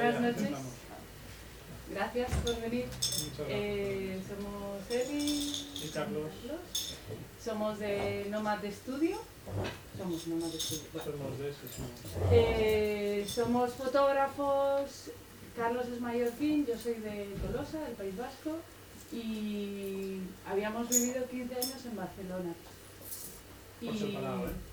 Buenas noches. Gracias por venir. Eh, somos Eli y Carlos. Somos de Nomad de Estudio. Somos Nomad de Estudio. Somos de eso, eh, somos fotógrafos. Carlos es mallorquín, yo soy de Tolosa, del País Vasco. Y habíamos vivido 15 años en Barcelona. Y...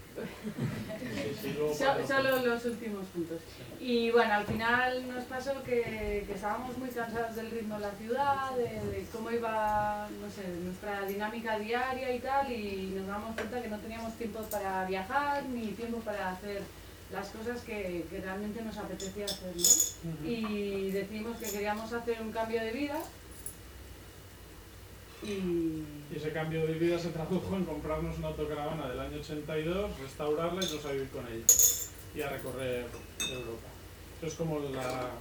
solo los últimos puntos. Y bueno, al final nos pasó que, estábamos muy cansados del ritmo de la ciudad, de, cómo iba, no sé, nuestra dinámica diaria y tal, y nos damos cuenta que no teníamos tiempo para viajar ni tiempo para hacer las cosas que, realmente nos apetecía hacer. Y decidimos que queríamos hacer un cambio de vida y... ese cambio de vida se tradujo en comprarnos una autocaravana del año 82, restaurarla y irnos a vivir con ella y a recorrer Europa. Eso es como la...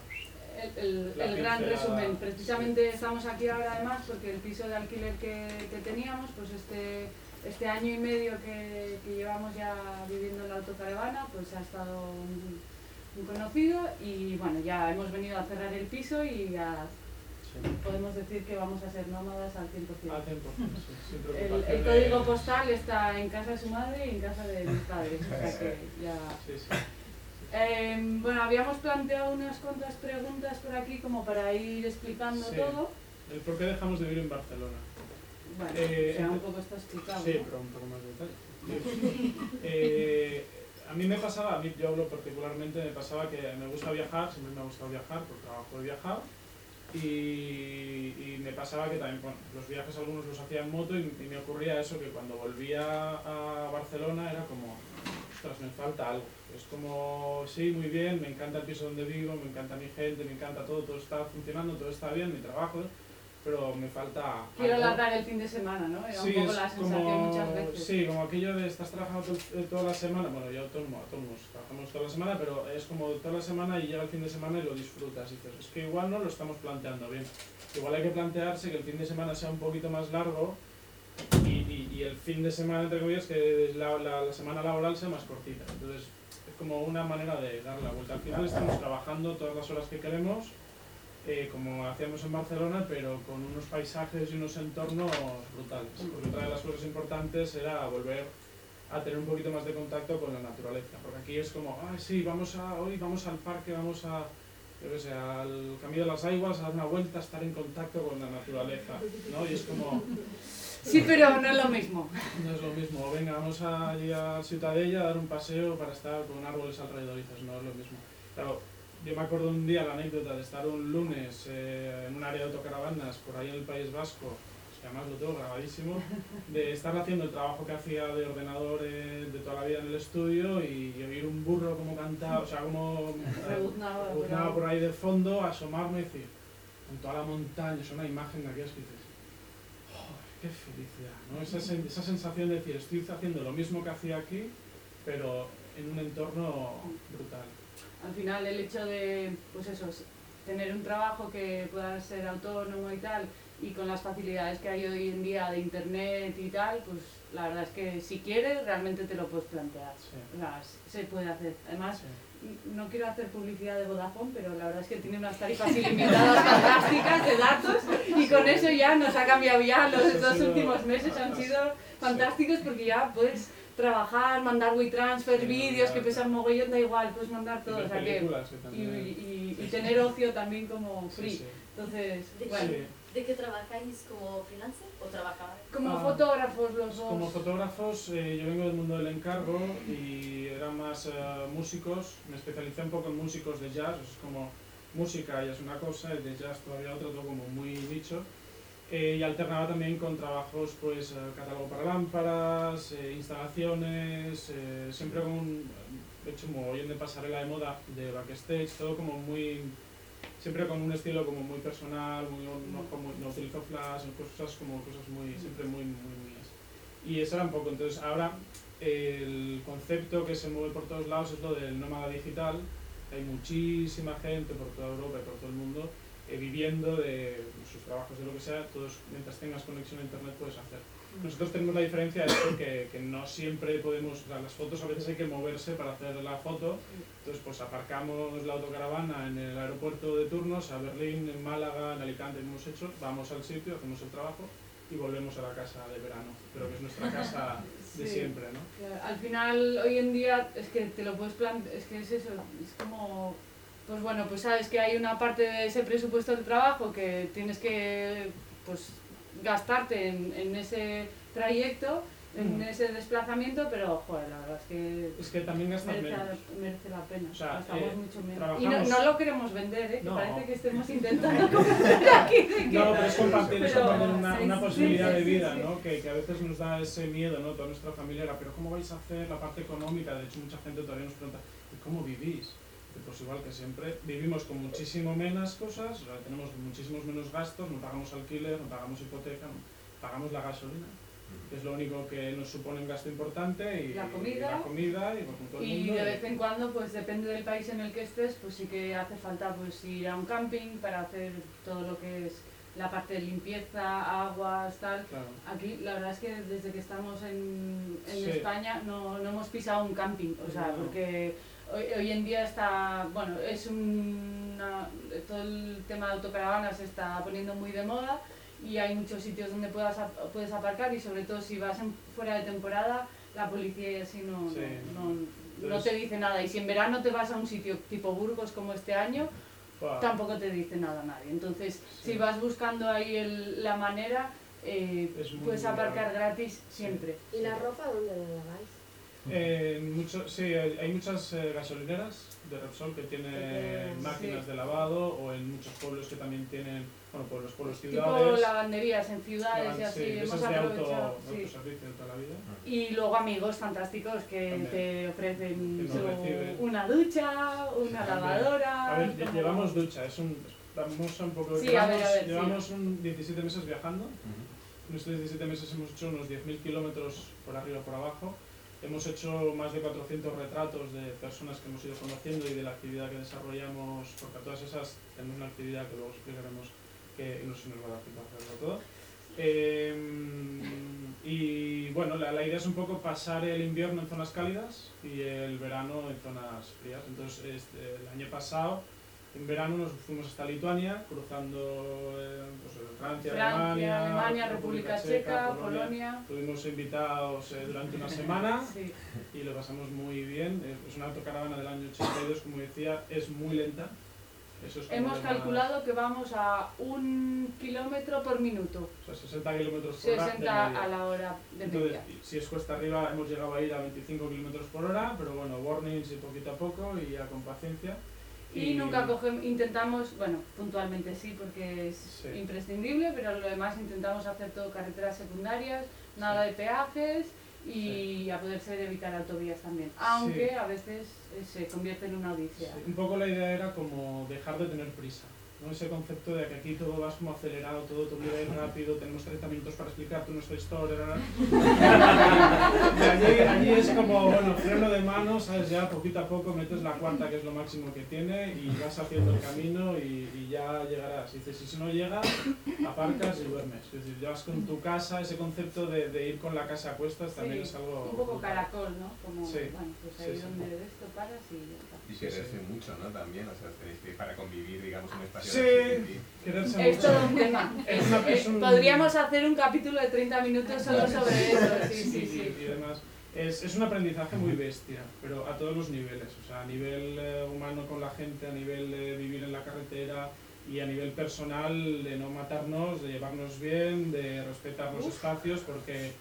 El, gran resumen. Precisamente estamos aquí ahora además porque el piso de alquiler que, teníamos, pues este, este año y medio que, llevamos ya viviendo en la autocaravana, pues ha estado un conocido y bueno, ya hemos venido a cerrar el piso y a podemos decir que vamos a ser nómadas al 100%. Al 100%, sí, el, el, código postal está en casa de su madre y en casa de mis padres, o sea que ya... Sí, sí. Eh, bueno, habíamos planteado unas cuantas preguntas por aquí como para ir explicando todo. El por qué dejamos de vivir en Barcelona. Bueno, eh, o sea, un poco está explicado. Sí, pero un poco más de detalle. eh, a mí me pasaba, a mí yo hablo particularmente, me pasaba que me gusta viajar, siempre me ha gustado viajar, por trabajo de viajar, y, me pasaba que también, los viajes algunos los hacía en moto y, me ocurría eso, que cuando volvía a Barcelona era como, ostras, me falta algo. Es como, sí, muy bien, me encanta el piso donde vivo, me encanta mi gente, me encanta todo, todo está funcionando, todo está bien, mi trabajo, pero me falta... Quiero alargar el fin de semana, ¿no? Era un poco la sensación como, muchas veces. Sí, como aquello de estás trabajando eh, toda la semana, bueno, yo autónomo, autónomos, trabajamos toda la semana, pero es como toda la semana y llega el fin de semana y lo disfrutas. Y dices, es que igual no lo estamos planteando bien. Igual hay que plantearse que el fin de semana sea un poquito más largo y, y, el fin de semana, entre comillas, que la, la, la semana laboral sea más cortita. Entonces, es como una manera de dar la vuelta. Al final estamos trabajando todas las horas que queremos eh, como hacíamos en Barcelona, pero con unos paisajes y unos entornos brutales. Porque otra de las cosas importantes era volver a tener un poquito más de contacto con la naturaleza. Porque aquí es como, ay, sí, vamos a, hoy vamos al parque, vamos a, yo qué sé, al Camino de las Aguas, a dar una vuelta, a estar en contacto con la naturaleza. ¿no? Y es como... Sí, pero no es lo mismo. No es lo mismo. Venga, vamos a ir a Ciutadella a dar un paseo para estar con árboles alrededor. Y dices, no es lo mismo. Claro, yo me acuerdo un día la anécdota de estar un lunes eh, en un área de autocaravanas por ahí en el País Vasco, que además lo tengo grabadísimo, de estar haciendo el trabajo que hacía de ordenador eh, de toda la vida en el estudio y, oír un burro como cantaba, o sea, como rebuznaba por ahí de fondo, asomarme y decir, con toda la montaña, es una imagen de aquellas que dices, qué felicidad, ¿no? Esa, esa sensación de decir, estoy haciendo lo mismo que hacía aquí, pero en un entorno brutal al final el hecho de, pues eso, tener un trabajo que pueda ser autónomo y tal, y con las facilidades que hay hoy en día de internet y tal, pues la verdad es que si quieres realmente te lo puedes plantear. se puede hacer. Además, no quiero hacer publicidad de Vodafone, pero la verdad es que tiene unas tarifas ilimitadas fantásticas de datos y con eso ya nos ha cambiado ya los dos últimos meses han sido fantásticos porque ya puedes trabajar, mandar WeTransfer, vídeos que pesan mogollón, da igual, puedes mandar todo. O sea que, y, y, tener ocio también como free. Entonces, ¿De bueno. ¿De qué trabajáis como freelancer o trabajáis? Como ah, fotógrafos los dos. Como fotógrafos, eh, yo vengo del mundo del encargo y eran más eh, músicos, me especialicé un poco en músicos de jazz, es como música y es una cosa, y de jazz todavía otra, todo como muy nicho. Eh, y alternaba también con trabajos, pues, eh, catálogo para lámparas, eh, instalaciones, siempre con un, de hecho, mogollón de pasarela de moda, de backstage, todo como muy, siempre con un estilo como muy personal, muy, no, como, no utilizo flash, cosas como cosas muy, siempre muy, muy mías. Y eso era un poco, entonces ahora el concepto que se mueve por todos lados es lo del nómada digital, hay muchísima gente por toda Europa y por todo el mundo viviendo de sus trabajos, de lo que sea, todos, mientras tengas conexión a internet puedes hacer. Nosotros tenemos la diferencia de esto que, que no siempre podemos, o sea, las fotos a veces hay que moverse para hacer la foto, entonces pues aparcamos la autocaravana en el aeropuerto de turnos, a Berlín, en Málaga, en Alicante hemos hecho, vamos al sitio, hacemos el trabajo y volvemos a la casa de verano, pero que es nuestra casa de Sí. siempre, ¿no? Al final, hoy en día, es que te lo puedes plantear, es que es eso, es como, pues bueno, pues sabes que hay una parte de ese presupuesto de trabajo que tienes que, pues, gastarte en, en ese trayecto, en Mm. ese desplazamiento, pero, joder, la verdad es que Es que también merece, menos. merece la pena, O sea, gastamos eh, mucho menos. Y no, no lo queremos vender, ¿eh? que No. parece que estemos intentando convencer aquí de que... No, pero es compartir, es Pero- compartir una, posibilidad de vida. ¿no? Que, que a veces nos da ese miedo, ¿no? Toda nuestra familia era, pero ¿cómo vais a hacer la parte económica? De hecho, mucha gente todavía nos pregunta, ¿y cómo vivís? Y pues igual que siempre, vivimos con muchísimo menos cosas, o sea, tenemos muchísimos menos gastos, no pagamos alquiler, no pagamos hipoteca, no pagamos la gasolina, que es lo único que nos supone un gasto importante, y La y comida. la comida, y pues, con todo el Y mundo. de y- vez en cuando, pues depende del país en el que estés, pues sí que hace falta pues ir a un camping para hacer todo lo que es la parte de limpieza, aguas, tal. Claro. Aquí la verdad es que desde que estamos en, en Sí. España no, no hemos pisado un camping, o sea, No. porque hoy, hoy en día está, bueno, es una, todo el tema de autocaravanas se está poniendo muy de moda y hay muchos sitios donde puedas, ap- puedes aparcar y sobre todo si vas en- fuera de temporada, la policía y así no, Sí. no, no- te dice nada. Y si en verano te vas a un sitio tipo Burgos como este año, tampoco te dice nada nadie. Entonces, Sí. si vas buscando ahí el- la manera, eh, puedes aparcar gratis siempre. ¿Y la ropa dónde la laváis? Eh, mucho, sí, hay hay muchas eh, gasolineras de Repsol que tienen máquinas sí. de lavado o en muchos pueblos que también tienen, bueno, pueblos, pueblos, Tipo ciudades. lavanderías en ciudades y así, sí, hemos auto, aprovechado. sí. autoservicio de toda la vida. Y luego amigos fantásticos que También. te ofrecen Que una ducha, una También. lavadora. A ver, llevamos ducha, es un, vamos a un poco, Sí, a llevamos, ver, a ver, sí. llevamos un 17 meses viajando. En estos 17 meses hemos hecho unos 10.000 kilómetros por arriba y por abajo. Hemos hecho más de 400 retratos de personas que hemos ido conociendo y de la actividad que desarrollamos, porque a todas esas tenemos una actividad que luego explicaremos que no si nos va a dar tiempo a hacerlo todo. Eh, y bueno, la, la idea es un poco pasar el invierno en zonas cálidas y el verano en zonas frías. Entonces, este, el año pasado, en verano, nos fuimos hasta Lituania, cruzando eh, pues, Francia, Francia, Alemania, Alemania, República Checa, Polonia. Estuvimos invitados eh, durante una semana Sí. y lo pasamos muy bien. Es una autocaravana del año 82, como decía, es muy lenta. Eso es como Hemos calculado que vamos a un kilómetro por minuto, o sea, 60 kilómetros por hora. de 60 media. a la hora de Entonces, media. si es cuesta arriba, hemos llegado a ir a 25 kilómetros por hora, pero bueno, warnings y poquito a poco y ya con paciencia. Y nunca cogemos, intentamos, bueno, puntualmente sí, porque es Sí. imprescindible, pero lo demás intentamos hacer todo carreteras secundarias, nada de peajes y a poder ser evitar autovías también. Aunque Sí. a veces eh, se convierte en una odisea. Un poco la idea era como dejar de tener prisa. ¿No? Ese concepto de que aquí todo vas como acelerado, todo te obliga a ir rápido, tenemos 30 minutos para explicarte nuestra historia. allí, allí es como, bueno, freno de mano, ¿sabes? Ya poquito a poco metes la cuarta, que es lo máximo que tiene, y vas haciendo el camino y, y ya llegarás. Y dices, si no llegas, aparcas y duermes. Es decir, ya vas con tu casa, ese concepto de, de ir con la casa a cuestas también Sí, es algo... Un poco brutal. caracol, ¿no? Como, Sí, bueno, pues ahí sí. donde esto paras y. Y quererse sí. mucho, ¿no? También, o sea, tenéis que para convivir, digamos, un espacio Sí. de Quererse Es mucho. todo un tema. Es una- es Eh, un- Podríamos hacer un capítulo de 30 minutos solo sobre eso, sí, sí, sí. Y además es, es un aprendizaje muy bestia, pero a todos los niveles, o sea, a nivel eh, humano con la gente, a nivel de vivir en la carretera y a nivel personal de no matarnos, de llevarnos bien, de respetar los espacios, porque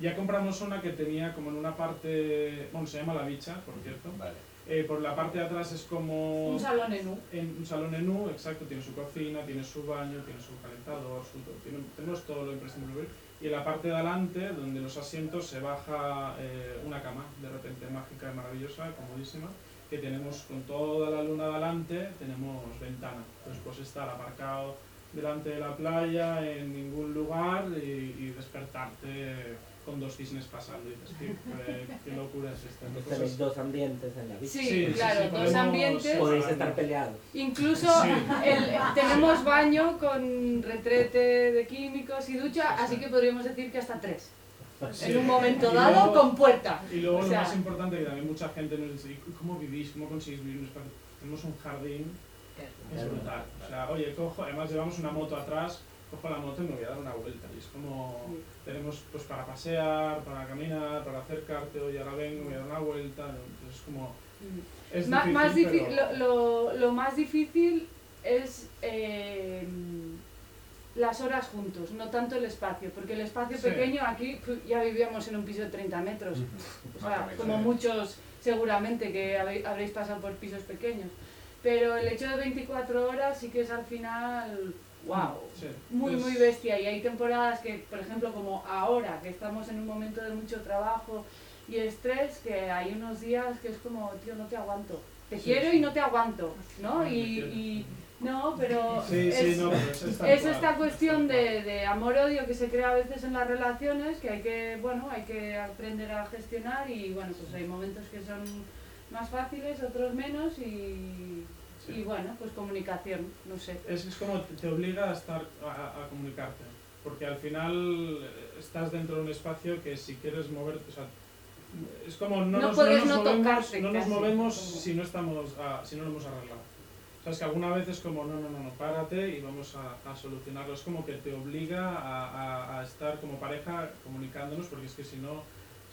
ya compramos una que tenía como en una parte, bueno, se llama La Bicha, por cierto, Vale. Eh, por la parte de atrás es como... Un salón en U. En un salón en U, exacto, tiene su cocina, tiene su baño, tiene su calentador, su, tiene- tenemos todo lo imprescindible. Y en la parte de adelante, donde los asientos, se baja eh, una cama, de repente mágica y maravillosa, comodísima, que tenemos con toda la luna de adelante, tenemos ventana. Entonces, pues estar aparcado delante de la playa, en ningún lugar y, y despertarte con dos cisnes pasando y dices, "Qué- qué, locura es esta. Entonces dos ambientes en la bici. Sí, Sí, sí, claro, sí, dos podemos- ambientes. Podéis estar peleados. Incluso Sí. el- tenemos baño con retrete de químicos y ducha, Sí, sí. así que podríamos decir que hasta tres. Sí. En un momento Y dado luego- con puerta. Y luego O lo más importante que también mucha gente nos dice, "¿Y ¿cómo vivís? ¿Cómo conseguís vivir en un espacio? Tenemos un jardín, es brutal. O sea, oye, cojo, además llevamos una moto atrás, cojo la moto y me voy a dar una vuelta. Y es como, tenemos pues para pasear, para caminar, para acercarte, oye, ahora vengo, me voy a dar una vuelta. Entonces es como, es Ma- difícil, más difí- pero- lo, lo- lo más difícil es eh, las horas juntos, no tanto el espacio, porque el espacio Sí. pequeño aquí ya vivíamos en un piso de 30 metros, o sea, o menos, como muchos seguramente que habéis, habréis pasado por pisos pequeños. Pero el hecho de 24 horas sí que es al final, wow, Sí, muy, muy bestia. Y hay temporadas que, por ejemplo, como ahora, que estamos en un momento de mucho trabajo y estrés, que hay unos días que es como, tío, no te aguanto. Te Sí, quiero sí. y no te aguanto, ¿no? Y, y- no, pero Sí, es, sí, no, pero es, esta es cuestión de, de amor-odio que se crea a veces en las relaciones, que hay que, bueno, hay que aprender a gestionar y, bueno, pues hay momentos que son más fáciles, otros menos y, Sí. y bueno, pues comunicación, no sé. Es, es como te- obliga a estar a, a comunicarte, porque al final eh, estás dentro de un espacio que si quieres moverte, o sea, es como no, No nos, puedes no nos no movemos, tocarte no nos movemos como- si no estamos a- si no lo hemos arreglado. Sabes que alguna vez es como no, no, no, no, párate y vamos a, a solucionarlo. Es como que te obliga a, a- a estar como pareja comunicándonos, porque es que si no,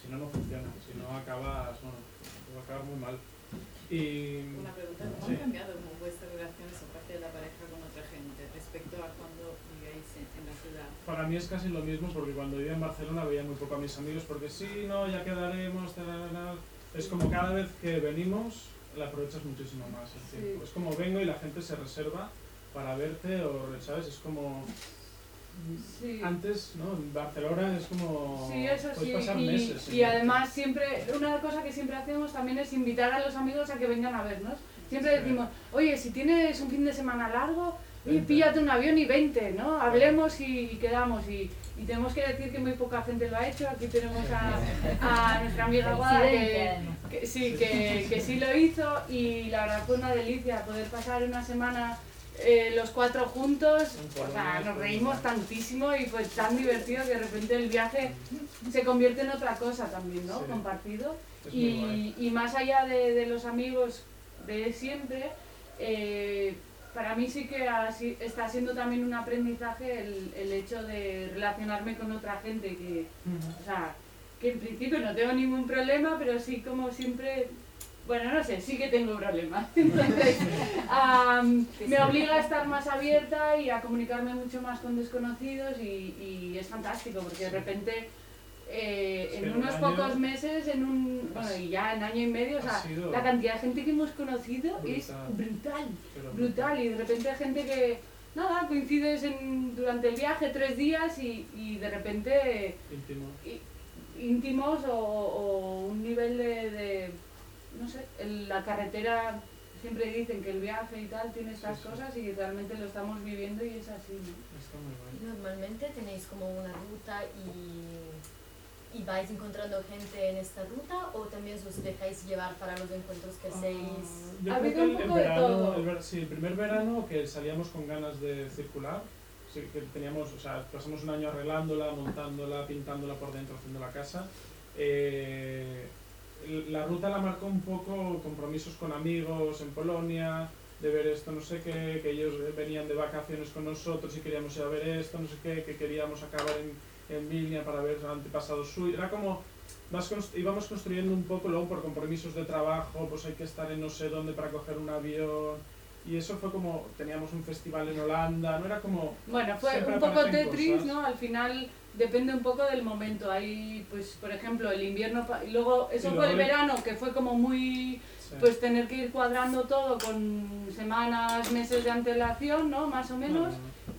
si no, no funciona. Si no acabas, bueno, va a acabar muy mal. Y Una pregunta, ¿cómo Sí. han cambiado vuestras relaciones aparte de la pareja con otra gente respecto a cuando vivíais en, la ciudad? Para mí es casi lo mismo porque cuando vivía en Barcelona veía muy poco a mis amigos porque sí, no, ya quedaremos, tararara. es como cada vez que venimos la aprovechas muchísimo más el Sí. tiempo. Es como vengo y la gente se reserva para verte o, ¿sabes? Es como Sí. antes, ¿no? En Barcelona es como Sí, eso sí. pasar Y, meses. y además siempre, una cosa que siempre hacemos también es invitar a los amigos a que vengan a vernos. Siempre Sí. decimos, oye, si tienes un fin de semana largo, oye, píllate un avión y vente, ¿no? Hablemos y, y quedamos. Y, y tenemos que decir que muy poca gente lo ha hecho. Aquí tenemos a, a nuestra amiga Guada que, sí, que, que sí lo hizo y la verdad fue una delicia poder pasar una semana eh, los cuatro juntos. O sea, nos reímos tantísimo y fue tan divertido que de repente el viaje se convierte en otra cosa también, ¿no? Sí. Compartido. Y, y más allá de, de los amigos de siempre, eh, para mí sí que está siendo también un aprendizaje el, el hecho de relacionarme con otra gente que, o sea, que en principio no tengo ningún problema, pero sí como siempre, bueno, no sé, sí que tengo problemas. Entonces, am, me obliga a estar más abierta y a comunicarme mucho más con desconocidos y, y es fantástico porque de repente eh, en en un unos año- pocos meses, en un, bueno, y ya en año y medio, o sea, la cantidad de gente que hemos conocido es Brutal. brutal y de repente hay gente que nada coincides en, durante el viaje tres días y, y de repente íntimo. í- íntimos o, o un nivel de, de, no sé en la carretera siempre dicen que el viaje y tal tiene estas Sí, sí. cosas y realmente lo estamos viviendo y es así ¿no? Está muy. Y Normalmente tenéis como una ruta y, y vais encontrando gente en esta ruta o también os dejáis llevar para los encuentros que hacéis. Ah, yo Ha creo habido que un el- el poco de verano- todo. el ver- sí, el primer verano que salíamos con ganas de circular, sí, que teníamos, o sea, pasamos un año arreglándola, montándola, pintándola por dentro, haciendo la casa. Eh, el- la ruta la marcó un poco compromisos con amigos en Polonia, de ver esto, no sé qué, que ellos venían de vacaciones con nosotros y queríamos ir a ver esto, no sé qué, que queríamos acabar en, en Vilnia para ver antepasados suyos. Era como vas íbamos construyendo un poco luego por compromisos de trabajo, pues hay que estar en no sé dónde para coger un avión. Y eso fue como, teníamos un festival en Holanda, no era como... Bueno, fue un poco Tetris. ¿no? Al final depende un poco del momento. Hay, pues, por ejemplo, el invierno, y luego eso Y fue el verano, que fue como muy, sí. pues tener que ir cuadrando todo con semanas, meses de antelación, ¿no? Más o menos.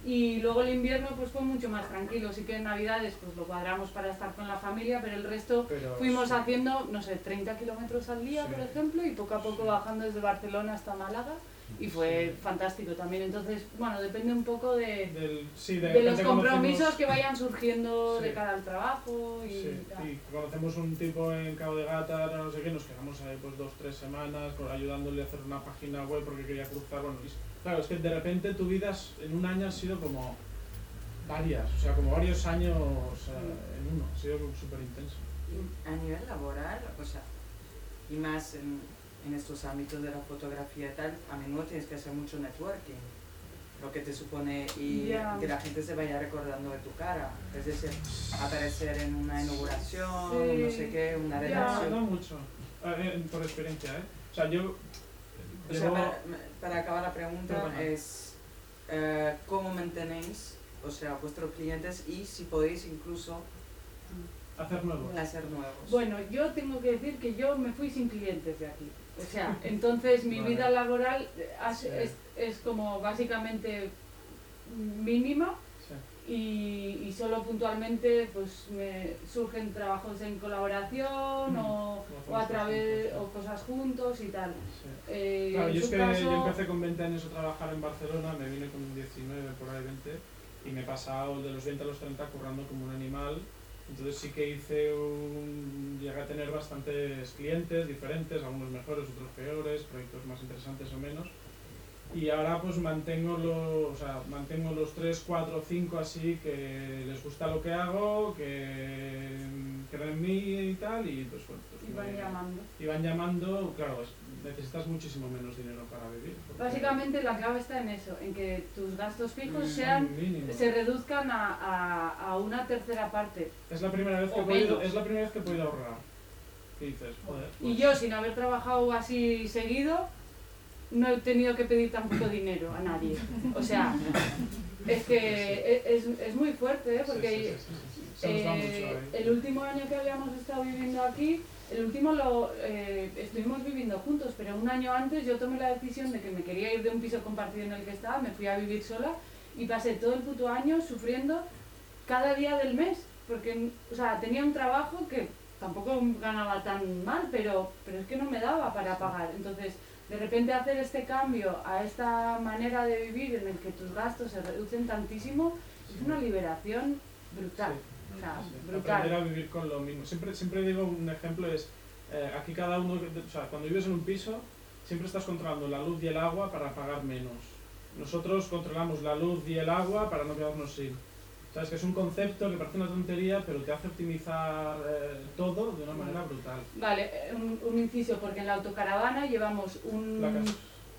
Y luego el invierno, pues fue mucho más tranquilo. Sí que en Navidades, pues lo cuadramos para estar con la familia, pero el resto pero fuimos sí. haciendo, no sé, 30 kilómetros al día, Sí. por ejemplo, y poco a poco bajando desde Barcelona hasta Málaga. Y fue fantástico también. Entonces, bueno, depende un poco de, Del, sí, de, de los compromisos conocemos- que vayan surgiendo de cara al trabajo y Sí, tal. y conocemos un tipo en Cabo de Gata, no sé qué, nos quedamos ahí pues dos, tres semanas por ayudándole a hacer una página web porque quería cruzar, bueno, y- claro, es que de repente tu vida en un año ha sido como varias, o sea, como varios años eh, en uno, ha sido súper intenso. A nivel laboral, o sea, y más en, en estos ámbitos de la fotografía y tal, a menudo tienes que hacer mucho networking, lo que te supone y que la gente se vaya recordando de tu cara, es decir, aparecer en una inauguración, Sí. no sé qué, una Ya. redacción. No mucho, por experiencia, ¿eh? O sea, yo... O sea, para, para acabar la pregunta es eh, cómo mantenéis, o sea, vuestros clientes y si podéis incluso hacer nuevos. hacer nuevos. Bueno, yo tengo que decir que yo me fui sin clientes de aquí. O sea, entonces mi Vale. vida laboral Sí. es, es como básicamente mínima Sí. y, y solo puntualmente pues me surgen trabajos en colaboración Mm. o, a través o cosas juntos y tal. Sí. Eh, Claro, yo es que caso, yo empecé con 20 años a trabajar en Barcelona, me vine con 19, por ahí 20, y me he pasado de los 20 a los 30 currando como un animal. Entonces sí que hice un... llegué a tener bastantes clientes diferentes, algunos mejores, otros peores, proyectos más interesantes o menos. Y ahora pues mantengo los, o sea, mantengo los 3, 4, 5 así que les gusta lo que hago, que creen en mí y tal, y pues bueno, pues y van me- llamando. y van llamando, claro, necesitas muchísimo menos dinero para vivir. Básicamente la clave está en eso, en que tus gastos fijos sean se reduzcan a, a, a una tercera parte. Es la primera vez que he podido, es la primera vez que he podido ahorrar. ¿Qué dices? Joder. Y pues- yo, sin haber trabajado así seguido, no he tenido que pedir tampoco dinero a nadie. O sea, es que es, es muy fuerte, ¿eh? Porque sí, sí, sí, eh, el último año que habíamos estado viviendo aquí, el último lo eh, estuvimos viviendo juntos, pero un año antes yo tomé la decisión de que me quería ir de un piso compartido en el que estaba, me fui a vivir sola y pasé todo el puto año sufriendo cada día del mes, porque o sea, tenía un trabajo que tampoco ganaba tan mal, pero, pero es que no me daba para pagar. Entonces, de repente hacer este cambio a esta manera de vivir en el que tus gastos se reducen tantísimo, es una liberación brutal. Aprender a vivir con lo mismo. Siempre, siempre digo un ejemplo es, eh, aquí cada uno, o sea, cuando vives en un piso, siempre estás controlando la luz y el agua para pagar menos. Nosotros controlamos la luz y el agua para no quedarnos sin. Sabes que es un concepto que parece una tontería, pero te hace optimizar eh, todo de una manera brutal. Vale, eh, un, un inciso, porque en la autocaravana llevamos un,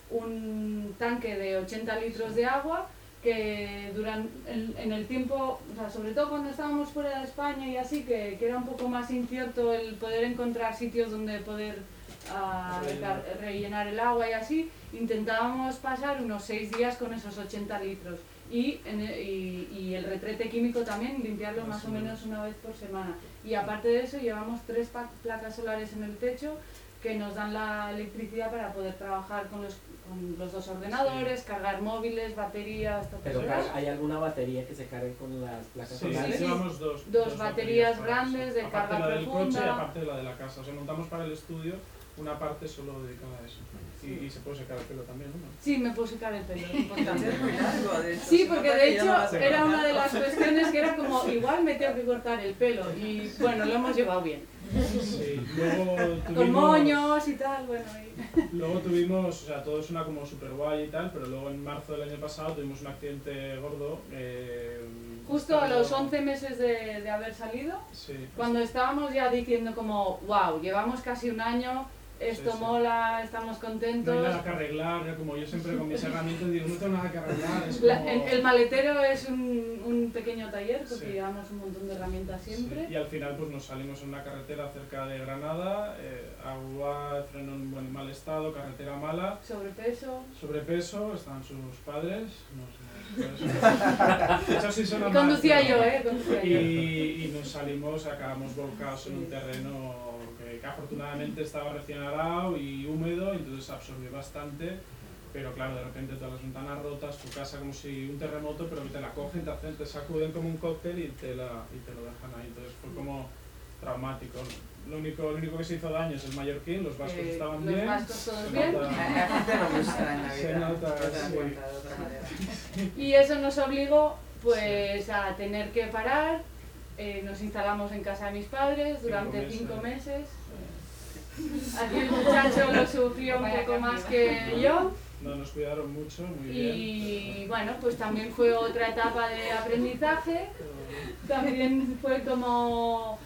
un tanque de 80 litros de agua que duran en, en el tiempo, o sea, sobre todo cuando estábamos fuera de España y así, que, que era un poco más incierto el poder encontrar sitios donde poder ah, Rellenar. el agua y así, intentábamos pasar unos 6 días con esos 80 litros. Y, en e- y, y el retrete químico también, limpiarlo Más o menos una vez por semana. Y aparte de eso, llevamos tres placas solares en el techo que nos dan la electricidad para poder trabajar con los, con los dos ordenadores, cargar móviles, baterías, todo Pero hay alguna batería que se cargue con las placas Sí, solares. sí. llevamos dos, Dos baterías grandes eso. de aparte carga la del coche y profunda. aparte de la de la casa. O sea, montamos para el estudio una parte solo dedicada a eso. Y, y se puede secar el pelo también, ¿no? Sí, me puedo secar el pelo. es importante. Sí, porque de hecho a era una de las cuestiones que era como, igual me tengo que cortar el pelo y bueno, lo hemos llevado bien. Sí, luego tuvimos, Con moños y tal, bueno. y- luego tuvimos, o sea, todo suena como súper guay y tal, pero luego en marzo del año pasado tuvimos un accidente gordo. eh, Justo a los 11 meses de, de haber salido, Sí, cuando estábamos ya diciendo como, wow, llevamos casi un año, esto Sí, sí. mola, estamos no hay contentos. nada que arreglar, como yo siempre con mis herramientas digo, no tengo nada que arreglar. Es La- como- el, el maletero es un, un pequeño taller porque Sí. llevamos un montón de herramientas siempre. Y al final pues nos salimos en una carretera cerca de Granada, eh, agua, freno en buen mal estado, carretera mala, Sobrepeso. sobrepeso, están sus padres, no sé, eso, conducía pero- yo, ¿eh? Conducía yo. Y, y nos salimos, acabamos volcados en un terreno que, que afortunadamente estaba recién arado y húmedo, entonces absorbió bastante. Pero claro, de repente todas las ventanas rotas, tu casa como si un terremoto, pero que te la cogen, te, hacen, te sacuden como un cóctel y te, la, y te lo dejan ahí. Entonces fue como traumático. lo, único, lo único que se hizo daño es el mallorquín, los vascos Eh, estaban los bien. vascos todos bien. Nota- Se sí. de. Y eso nos obligó pues a tener que parar. Eh, nos instalamos en casa de mis padres durante meses. cinco meses. Aquí el muchacho lo sufrió un poco más que yo. No, nos cuidaron mucho, muy bien. Y bueno, pues también fue otra etapa de aprendizaje. También fue como,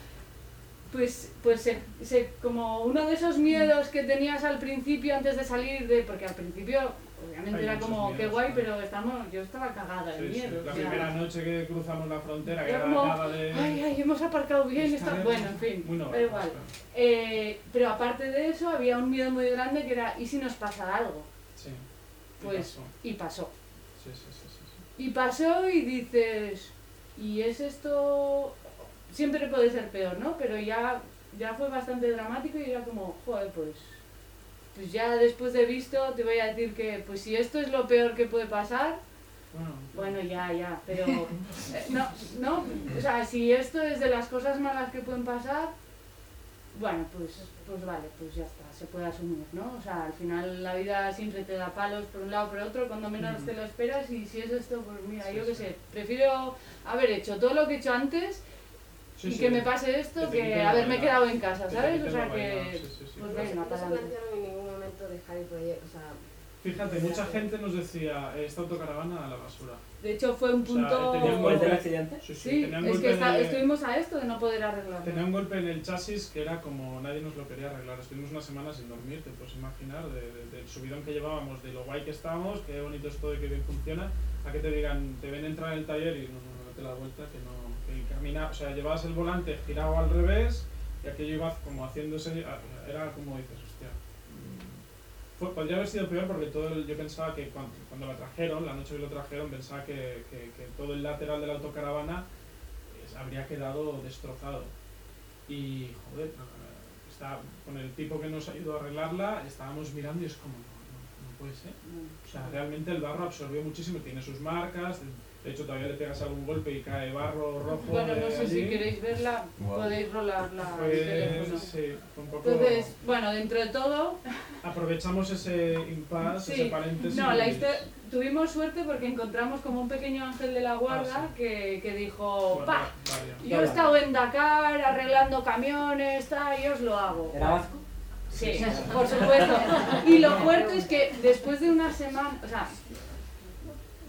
pues, pues se- se- como uno de esos miedos que tenías al principio antes de salir de, porque al principio obviamente Hay era como, qué guay, pero estamos, yo estaba cagada de Sí, sí. miedo. La o sea, primera noche que cruzamos la frontera, que era como, nada de... ay, ay, hemos aparcado bien, Está bueno, en fin, novatos, igual. Eh, pero aparte de eso había un miedo muy grande que era, ¿y si nos pasa algo? Sí. y Pues, pasó. y pasó. Sí, sí, sí, sí, sí. Y pasó y dices, ¿y es esto? Siempre puede ser peor, ¿no? Pero ya, ya fue bastante dramático y era como, joder, pues, pues ya después de visto te voy a decir que, pues si esto es lo peor que puede pasar, Bueno, bueno, ya, ya, pero eh, no, no, o sea, si esto es de las cosas malas que pueden pasar, bueno, pues, pues vale, pues ya está, se puede asumir, ¿no? O sea, al final la vida siempre te da palos por un lado por otro cuando menos te lo esperas y si es esto, pues mira, Sí, yo qué sí. sé, prefiero haber hecho todo lo que he hecho antes sí, y sí. que me pase esto Que haberme quedado en casa, ¿sabes? O sea que, pues No venga, se para adelante. plantearon en ningún momento dejar el proyecto, o sea, Fíjate, mucha gente nos decía, esta autocaravana a la basura. De hecho fue un O sea, punto... tenía un ¿Después del golpe- accidente? Sí, es golpe que está- estuvimos a esto de no poder arreglarlo. Tenía un golpe en el chasis que era como nadie nos lo quería arreglar. Estuvimos una semana sin dormir, te puedes imaginar, de- de- del subidón que llevábamos, de lo guay que estábamos, qué bonito es todo y qué bien funciona, a que te digan, te ven entrar en el taller y no, no, no, la vuelta, que no, que camina, o sea, llevabas el volante girado al revés y aquello iba como haciéndose, era como dices, hostia. mm, Fue, podría haber sido peor porque todo el- yo pensaba que cuando, cuando la trajeron, la noche que lo trajeron, pensaba que, que- que todo el lateral de la autocaravana pues, habría quedado destrozado. Y, joder, está, con el tipo que nos ayudó a arreglarla, estábamos mirando y es como, no, no, no puede ser. O sea, realmente el barro absorbió muchísimo, tiene sus marcas, de hecho todavía le pegas algún golpe y cae barro rojo. Bueno, de no sé allí. si queréis verla, podéis rolar la el Pues, teléfono. sí, fue un poco... Entonces, bueno, dentro de todo, Aprovechamos ese impasse, Sí. ese paréntesis. no, la historia, tuvimos suerte porque encontramos como un pequeño ángel de la guarda Ah, sí. que, que dijo, Bueno, pa, vaya. yo he estado en Dakar arreglando camiones, tal, y os lo hago. ¿Era vasco? Sí, por supuesto. Y lo fuerte es que después de una semana, o sea,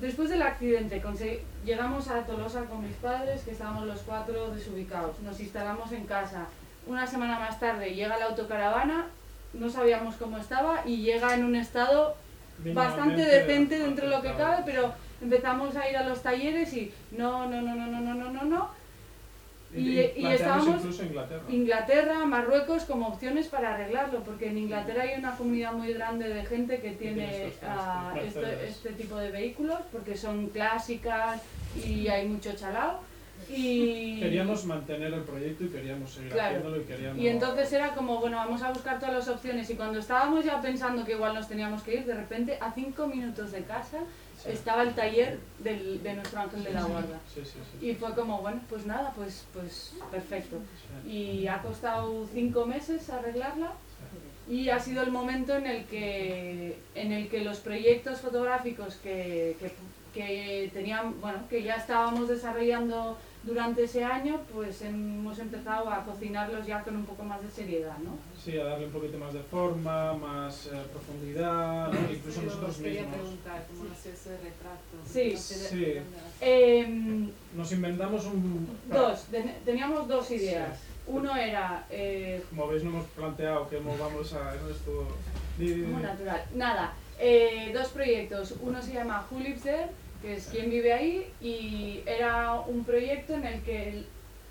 Después del accidente llegamos a Tolosa con mis padres, que estábamos los cuatro desubicados. Nos instalamos en casa. Una semana más tarde llega la autocaravana, no sabíamos cómo estaba y llega en un estado bastante decente dentro de lo que cabe, pero empezamos a ir a los talleres y no, no, no, no, no, no, no, no. no y- estábamos- Inglaterra. Inglaterra, Marruecos como opciones para arreglarlo, porque en Inglaterra hay una comunidad muy grande de gente que tiene Mercedes. este, este tipo de vehículos, porque son clásicas y hay mucho chalao. Y, Queríamos mantener el proyecto y queríamos seguir Claro. haciéndolo y queríamos... y entonces era como, bueno, vamos a buscar todas las opciones. Y cuando estábamos ya pensando que igual nos teníamos que ir, de repente a cinco minutos de casa Sí. estaba el taller del- de nuestro ángel de la guarda. Sí, sí, sí. Y fue como, bueno, pues nada, pues, pues perfecto. Y ha costado cinco meses arreglarla. Y ha sido el momento en el que, en el que los proyectos fotográficos que, que, que tenían, bueno, que ya estábamos desarrollando durante ese año, pues hemos empezado a cocinarlos ya con un poco más de seriedad, ¿no? Sí, a darle un poquito más de forma, más eh, profundidad, ¿no? incluso nosotros mismos. preguntar cómo nació ese retrato. Sí. Sí. nació. Em, Nos inventamos un... dos, ten- teníamos dos ideas. Uno era eh, Como veis no hemos planteado que vamos a... Esto... Muy natural. Nada, eh, dos proyectos. Uno se llama There, que es quien vive ahí, y era un proyecto en el que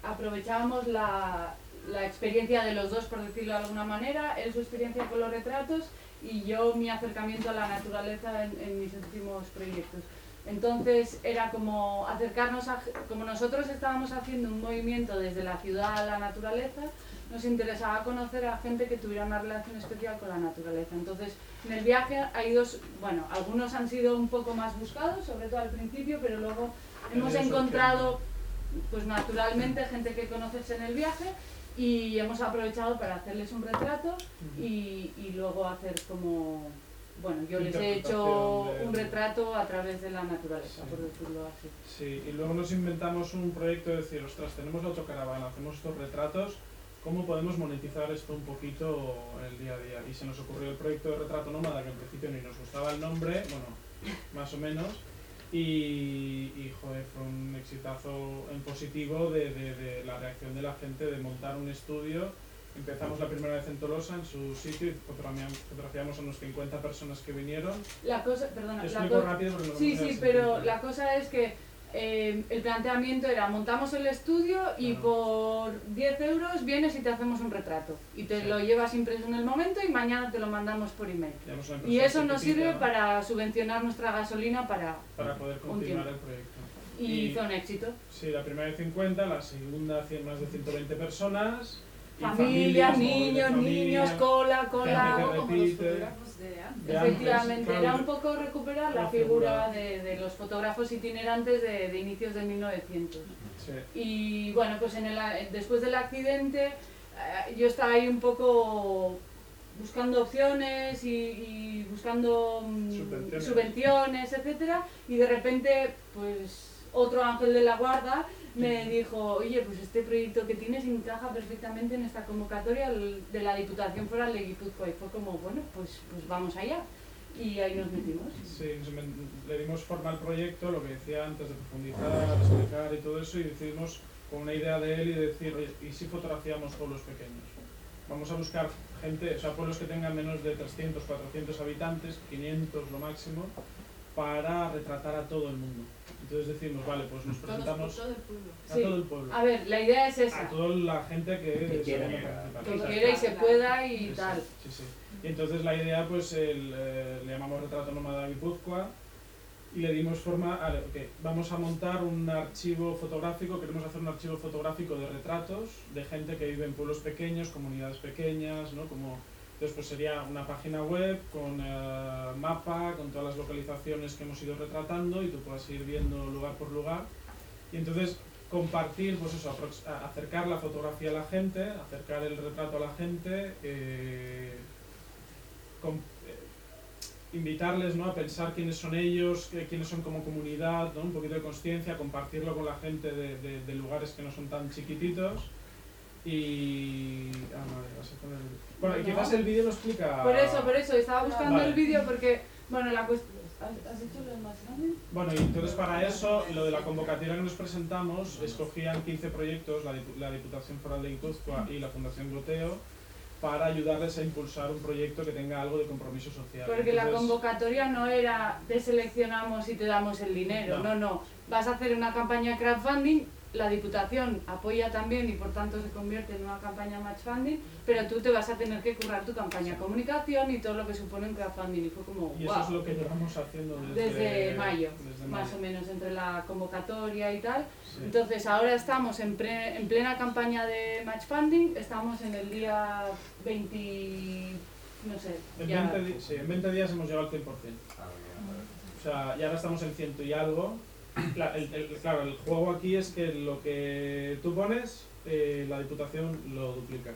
aprovechábamos la, la experiencia de los dos, por decirlo de alguna manera, él su experiencia con los retratos y yo mi acercamiento a la naturaleza en, en mis últimos proyectos. Entonces era como acercarnos a, como nosotros estábamos haciendo un movimiento desde la ciudad a la naturaleza, nos interesaba conocer a gente que tuviera una relación especial con la naturaleza. Entonces, en el viaje hay dos, bueno, algunos han sido un poco más buscados, sobre todo al principio, pero luego hemos encontrado, pues naturalmente, gente que conoces en el viaje. y hemos aprovechado para hacerles un retrato y, y luego hacer como, bueno, yo les he hecho un retrato a través de la naturaleza, Sí. por decirlo así. Sí, y luego nos inventamos un proyecto de decir, ostras, tenemos la autocaravana, hacemos estos retratos, ¿cómo podemos monetizar esto un poquito en el día a día? Y se nos ocurrió el proyecto de retrato nómada, que en principio ni nos gustaba el nombre, bueno, más o menos, y, y joder, fue un exitazo en positivo de, de- de la reacción de la gente de montar un estudio. Empezamos la primera vez en Tolosa, en su sitio, y fotografiamos, a unos 50 personas que vinieron. La cosa, perdona, Te la rápido porque no Sí, sí, pero la cosa es que eh, el planteamiento era montamos el estudio y por 10 euros vienes y te hacemos un retrato y te Sí. lo llevas impreso en el momento y mañana te lo mandamos por email. Y eso nos sirve para subvencionar nuestra gasolina para para poder continuar el proyecto. y Y- fue un éxito. Sí, la primera de 50, la segunda cien- más de 120 personas. Familias, familias, niños, familia, niños, cola, cola. repite. Fotógrafos de antes. De antes, Efectivamente, claro, era un poco recuperar la la figura figura. de, de los fotógrafos itinerantes de, de inicios de 1900. Sí. Y bueno, pues en el, después del accidente eh, yo estaba ahí un poco buscando opciones y, y buscando mm, Subvenciones. subvenciones, etcétera, y de repente, pues otro ángel de la guarda me dijo, oye, pues este proyecto que tienes encaja perfectamente en esta convocatoria de la Diputación Foral de Guipúzcoa. Y fue como, bueno, pues, pues vamos allá. Y ahí nos metimos. Sí, le dimos forma al proyecto, lo que decía antes de profundizar, explicar y todo eso, y decidimos con una idea de él y de decir, oye, ¿y si fotografiamos pueblos pequeños? Vamos a buscar gente, o sea, pueblos que tengan menos de 300, 400 habitantes, 500 lo máximo, para retratar a todo el mundo. Entonces decimos, vale, pues nos presentamos todo el pueblo. a Sí. todo el pueblo. A ver, la idea es A esa. toda la gente que, Que quiera. a. Que y se pueda y Sí, tal. Sí, sí. Y entonces la idea, pues el, eh, le llamamos Retrato Nómada Guipúzcoa y le dimos forma a, ok, vamos a montar un archivo fotográfico, queremos hacer un archivo fotográfico de retratos de gente que vive en pueblos pequeños, comunidades pequeñas, ¿no? Como, entonces pues sería una página web con eh, mapa, con todas las localizaciones que hemos ido retratando y tú puedas ir viendo lugar por lugar. Y entonces compartir, pues eso, acercar la fotografía a la gente, acercar el retrato a la gente, eh, eh, invitarles ¿no? a pensar quiénes son ellos, quiénes son como comunidad, ¿no? un poquito de conciencia, compartirlo con la gente de, de- de lugares que no son tan chiquititos. Y. Ah, vale, vas a Bueno, y quizás el vídeo lo explica. Por eso, por eso, estaba buscando Vale. el vídeo porque, bueno, la cuestión... ¿Has, hecho lo más grande? Bueno, y entonces para eso, lo de la convocatoria que nos presentamos, escogían 15 proyectos, la, Dipu- la Diputación Foral de Guipúzcoa y la Fundación Goteo, para ayudarles a impulsar un proyecto que tenga algo de compromiso social. Porque la Entonces, convocatoria no era te seleccionamos y te damos el dinero, No. no, no. Vas a hacer una campaña de crowdfunding, la Diputación apoya también y por tanto se convierte en una campaña match funding, pero tú te vas a tener que currar tu campaña de comunicación y todo lo que supone un crowdfunding. Y fue como, Y eso wow. es lo que llevamos haciendo desde, Desde mayo, desde más mayo. o menos entre la convocatoria y tal. Sí. Entonces ahora estamos en, pre- en plena campaña de match funding, estamos en el día 20, no sé, En, ya. 20, di- sí, en 20 días hemos llegado al 100%. Ah. O sea, y ahora estamos en ciento y algo. La- el- el- claro, el juego aquí es que lo que tú pones, eh, la Diputación lo duplica.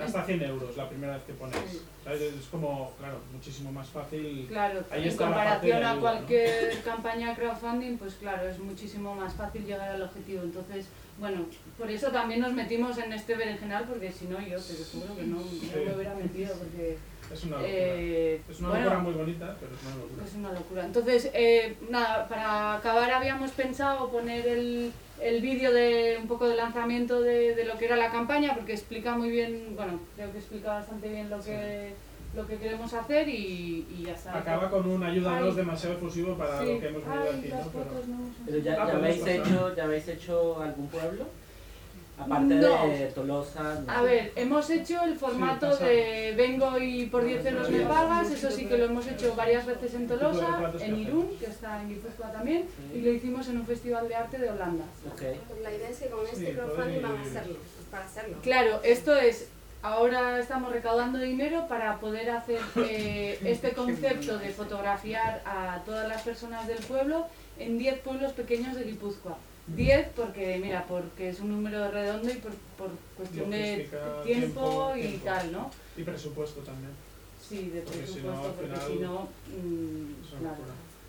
Hasta 100 euros la primera vez que pones. Es como, claro, muchísimo más fácil. Claro, Ahí en comparación a ayuda, cualquier campaña crowdfunding, pues claro, es muchísimo más fácil llegar al objetivo. Entonces, bueno, por eso también nos metimos en este berenjenal, porque si no yo te juro que no, no me hubiera metido, porque Es una locura. eh, es una bueno, locura muy bonita, pero es una locura. es una locura. Entonces, eh, nada, para acabar habíamos pensado poner el, el vídeo de un poco de lanzamiento de, de lo que era la campaña, porque explica muy bien, bueno, creo que explica bastante bien lo que, lo que queremos hacer y, y ya está. Acaba con un ayúdanos Ay. demasiado efusivo para Sí. lo que hemos venido aquí, ¿no? Pero- ya, Ah, ya, podemos habéis hecho, ¿Ya habéis hecho algún pueblo? Aparte No. de Tolosa. no. A ver, hemos hecho el formato de vengo y por 10 euros me pagas, eso sí que lo hemos hecho varias veces en Tolosa, en Irún, que está en Guipúzcoa también, Sí. y lo hicimos en un festival de arte de Holanda. Ok. La idea es que con Sí, este crowdfunding van a hacerlo, es para hacerlo. Claro, esto es, ahora estamos recaudando dinero para poder hacer eh, este concepto de fotografiar a todas las personas del pueblo en 10 pueblos pequeños de Guipúzcoa. 10 porque, mira, porque es un número redondo y por, por cuestión de tiempo, tiempo, y tiempo. tal, ¿no? Y presupuesto también. Sí, de Porque si presupuesto, porque si no, mm.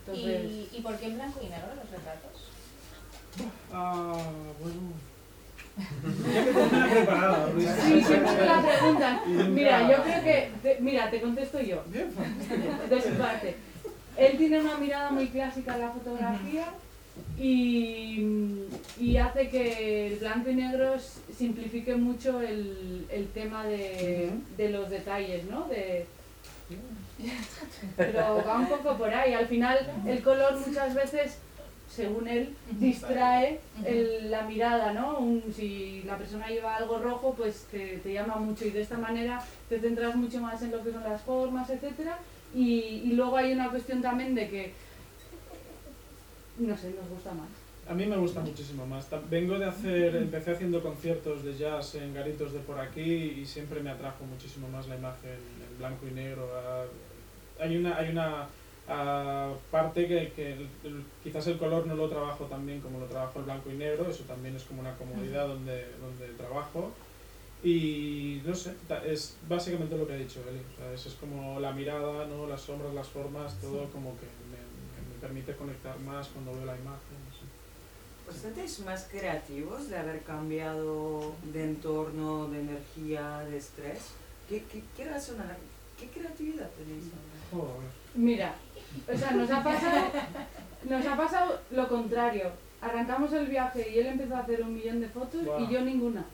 Entonces, ¿Y, ¿Y por qué en blanco y negro los retratos? Ah, bueno. Ya me tenía preparada, Luis. sí, siempre me la preguntan. Mira, yo creo que, te- mira, te contesto yo. De su parte. Él tiene una mirada muy clásica en la fotografía y, y hace que el blanco y negro simplifique mucho el, el tema de, de los detalles, ¿no? De, pero va un poco por ahí. Al final el color muchas veces, según él, distrae el- la mirada, ¿no? Un- si la persona lleva algo rojo, pues te, te llama mucho y de esta manera te centras mucho más en lo que son las formas, etcétera. Y, y luego hay una cuestión también de que, no sé, nos gusta más. A mí me gusta muchísimo más. Vengo de hacer, empecé haciendo conciertos de jazz en garitos de por aquí y siempre me atrajo muchísimo más la imagen en blanco y negro. Ah, Hay una, hay una ah, parte que, que el- el- quizás el color no lo trabajo tan bien como lo trabajo el blanco y negro, eso también es como una comodidad donde, donde trabajo. Y no sé, es básicamente lo que ha dicho Eli. O sea, es, es como la mirada, ¿no? las sombras, las formas, todo como que me, que me permite conectar más cuando veo la imagen. no sé. ¿Ustedes más creativos de haber cambiado de entorno, de energía, de estrés? ¿Qué, qué, qué razón, qué creatividad tenéis? Joder. Mira, o sea, nos ha pasado, nos ha pasado lo contrario. Arrancamos el viaje y él empezó a hacer un millón de fotos y yo ninguna.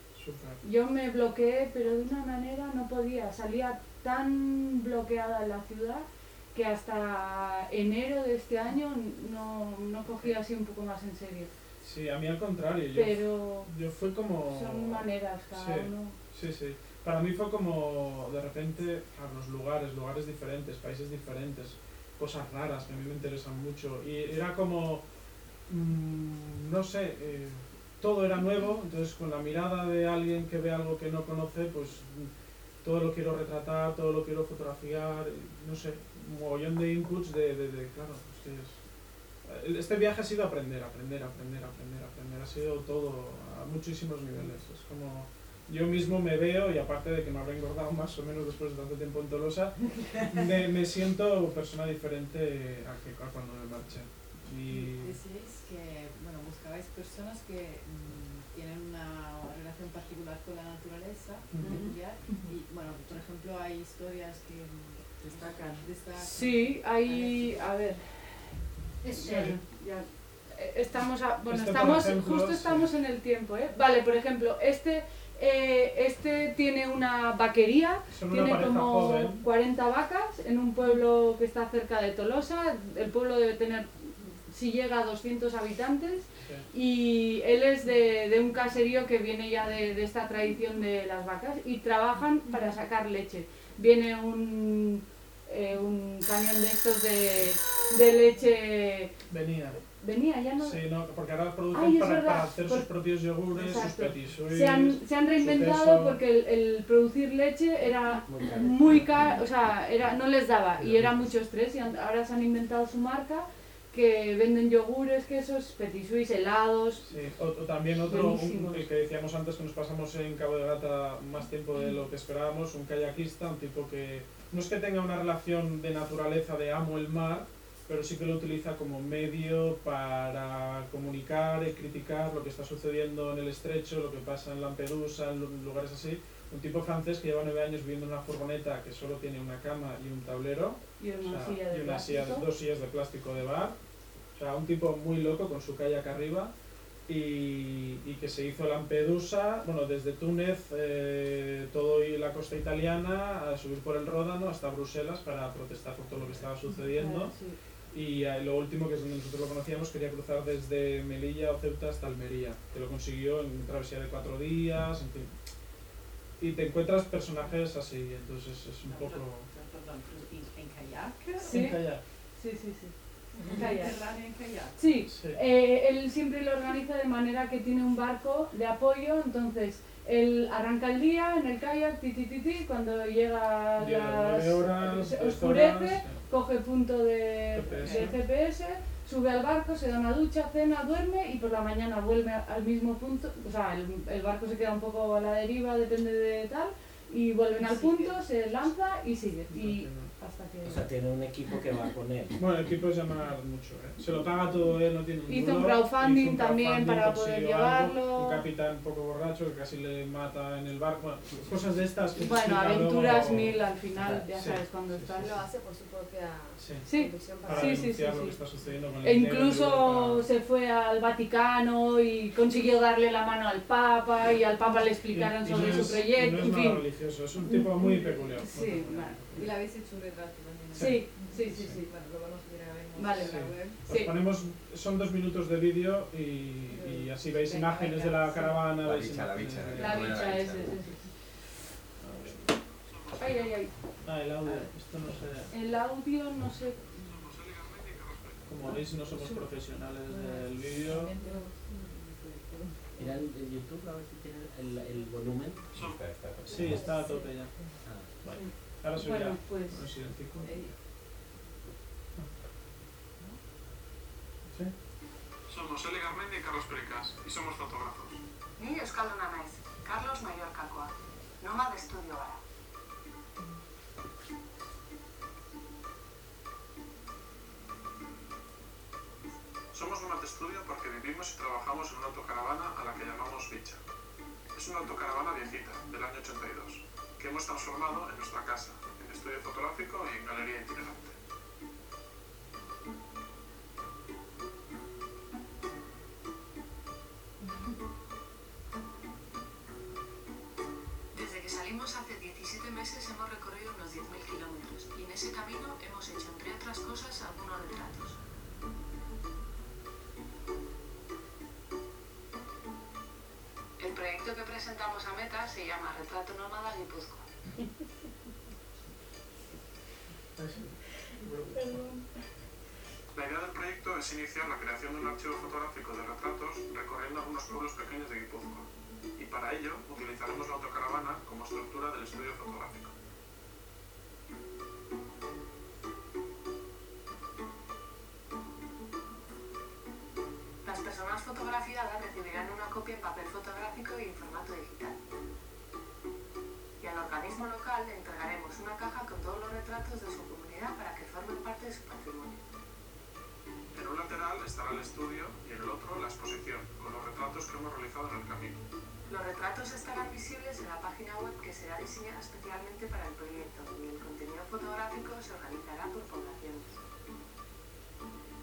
Yo me bloqueé, pero de una manera no podía. Salía tan bloqueada en la ciudad que hasta enero de este año no, no cogía así un poco más en serio. Sí, a mí al contrario. Yo, Pero yo fue como... son maneras cada Sí. uno. Sí, sí. Para mí fue como de repente a los lugares, lugares diferentes, países diferentes, cosas raras que a mí me interesan mucho. Y era como, mm, no sé, eh, todo era nuevo, entonces con la mirada de alguien que ve algo que no conoce, pues mm, todo lo quiero retratar, todo lo quiero fotografiar, y no sé, un mogollón de inputs de, de, de- claro, eh, Este viaje ha sido aprender, aprender, aprender, aprender, aprender, ha sido todo a muchísimos niveles. Es como yo mismo me veo y aparte de que me habré engordado más o menos después de tanto tiempo en Tolosa, me, me siento persona diferente a, que, a cuando me marché. Y Decíais que bueno, buscabais personas que mm, tienen una relación particular con la naturaleza, y bueno, por ejemplo, hay historias que Destacan. destacan. Sí, hay, a ver, Es ya, ya. Eh, Estamos, a- bueno, Este, estamos, ejemplo, justo sí. estamos en el tiempo, ¿eh? Vale, por ejemplo, este, eh, este tiene una vaquería, son tiene como joven. 40 vacas en un pueblo que está cerca de Tolosa. El pueblo debe tener, si llega a 200 habitantes. Sí. Y él es de, de un caserío que viene ya de, de esta tradición de las vacas y trabajan para sacar leche. Viene un, eh, un camión de estos de, de leche. Venía. Venía, ya no. Sí, no, porque ahora producen Ay, para, para hacer por- sus propios yogures, sus Exacto. petit suisse. Se han, se han reinventado porque el, el producir leche era Muy caro. muy caro, o sea, era, no les daba y era mucho estrés y han- ahora se han inventado su marca que venden yogures, quesos, petit suisse, helados. Sí, o, o también otro, un- que decíamos antes que nos pasamos en Cabo de Gata más tiempo de lo que esperábamos, un kayakista, un tipo que no es que tenga una relación de naturaleza de amo el mar, pero sí que lo utiliza como medio para comunicar y criticar lo que está sucediendo en el estrecho, lo que pasa en Lampedusa, en lu- lugares así. Un tipo francés que lleva nueve años viviendo en una furgoneta que solo tiene una cama y un tablero Y o una sea, silla de y una silla- dos sillas de plástico de bar. O sea, un tipo muy loco con su calle acá arriba. Y, y que se hizo Lampedusa, bueno, desde Túnez, eh, todo y la costa italiana, a subir por el Ródano hasta Bruselas para protestar por todo lo que estaba sucediendo. Sí. Y eh, lo último, que es donde nosotros lo conocíamos, quería cruzar desde Melilla o Ceuta hasta Almería, que lo consiguió en una travesía de cuatro días, en fin. Y te encuentras personajes así, entonces es un poco... Perdón, en, kayak. Sí. En kayak. Sí, sí, sí. Kayak. Sí, Sí. eh, él siempre lo organiza de manera que tiene un barco de apoyo, entonces él arranca el día en el kayak, ti, ti, ti, ti, cuando llega las, horas, oscurece, horas, coge punto de GPS. de GPS, sube al barco, se da una ducha, cena, duerme y por la mañana vuelve al mismo punto, o sea, el, el barco se queda un poco a la deriva, depende de tal, y vuelven Y al sigue. punto, se lanza y sigue. Y hasta que... O sea, tiene un equipo que va con él. Bueno, el equipo es llamar mucho, ¿eh? Se lo paga todo él, no tiene un Hizo un crowdfunding hizo un también para poder algo, llevarlo. Un capitán un poco borracho que casi le mata en el barco. Bueno, cosas de estas que Bueno, aventuras luego- mil al final, ya Sí, sabes, cuando sí, estás... Lo hace por su propia Sí, Sí, para para Sí, sí, sí, lo sí. que está sucediendo con el E incluso Europa. se fue al Vaticano y consiguió darle la mano al Papa y al Papa le explicaron Y- y sobre no su es- y proyecto, no es en fin. religioso, es un tipo muy peculiar. muy Sí, peculiar. Y le habéis hecho un retrato también. ¿no? Sí, sí, sí, sí. Bueno, lo vamos a mirar en Vale. la web. Os Sí. ponemos, son dos minutos de vídeo y, y así veis imágenes venga, de la sí. caravana. La veis bicha, la bicha, La bicha la ese, ese. Ay, ay, ay. Ah, el audio, esto no sé. El audio no sé. Como veis, no somos profesionales del vídeo. Mira en en YouTube a ver si tiene el, el volumen. Está, está, está. Sí, está a tope ya. Ah, Vale. Ahora subirá. Bueno, pues. Un silencico. Eh, ¿Sí? Somos Ele Garmendia y Carlos Pericas y somos fotógrafos. Ni euskalduna naiz, Carlos Mallorcakoa, Nomad Estudio gara. Somos Nomad Estudio porque vivimos y trabajamos en una autocaravana a la que llamamos Bicha. Es una autocaravana viejita, del año 82, que hemos transformado en nuestra casa, en estudio fotográfico y en galería itinerante. Desde que salimos hace 17 meses hemos recorrido unos 10.000 kilómetros y en ese camino hemos hecho, entre otras cosas, algunos retratos. Presentamos a Meta se llama Retrato Nómada Guipúzcoa. La idea del proyecto es iniciar la creación de un archivo fotográfico de retratos recorriendo algunos pueblos pequeños de Guipúzcoa. Y para ello utilizaremos la autocaravana como estructura del estudio fotográfico. Las personas fotografiadas recibirán una copia en papel fotográfico y en organismo local le entregaremos una caja con todos los retratos de su comunidad para que formen parte de su patrimonio. En un lateral estará el estudio y en el otro la exposición, con los retratos que hemos realizado en el camino. Los retratos estarán visibles en la página web que será diseñada especialmente para el proyecto y el contenido fotográfico se organizará por poblaciones.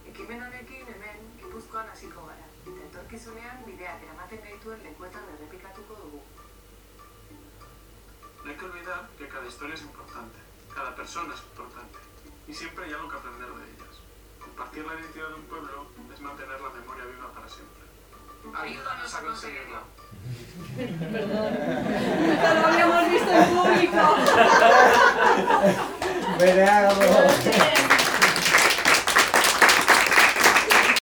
Ekimen honekin hemen Gipuzkoan hasiko gara, eta etorkizunean bideak eramaten gaituen lekuetan errepikatuko dugu. No hay que olvidar que cada historia es importante, cada persona es importante, y siempre hay algo que aprender de ellas. Compartir la identidad de un pueblo es mantener la memoria viva para siempre. Ayúdanos a conseguirlo. ¡Esto lo habíamos visto en público!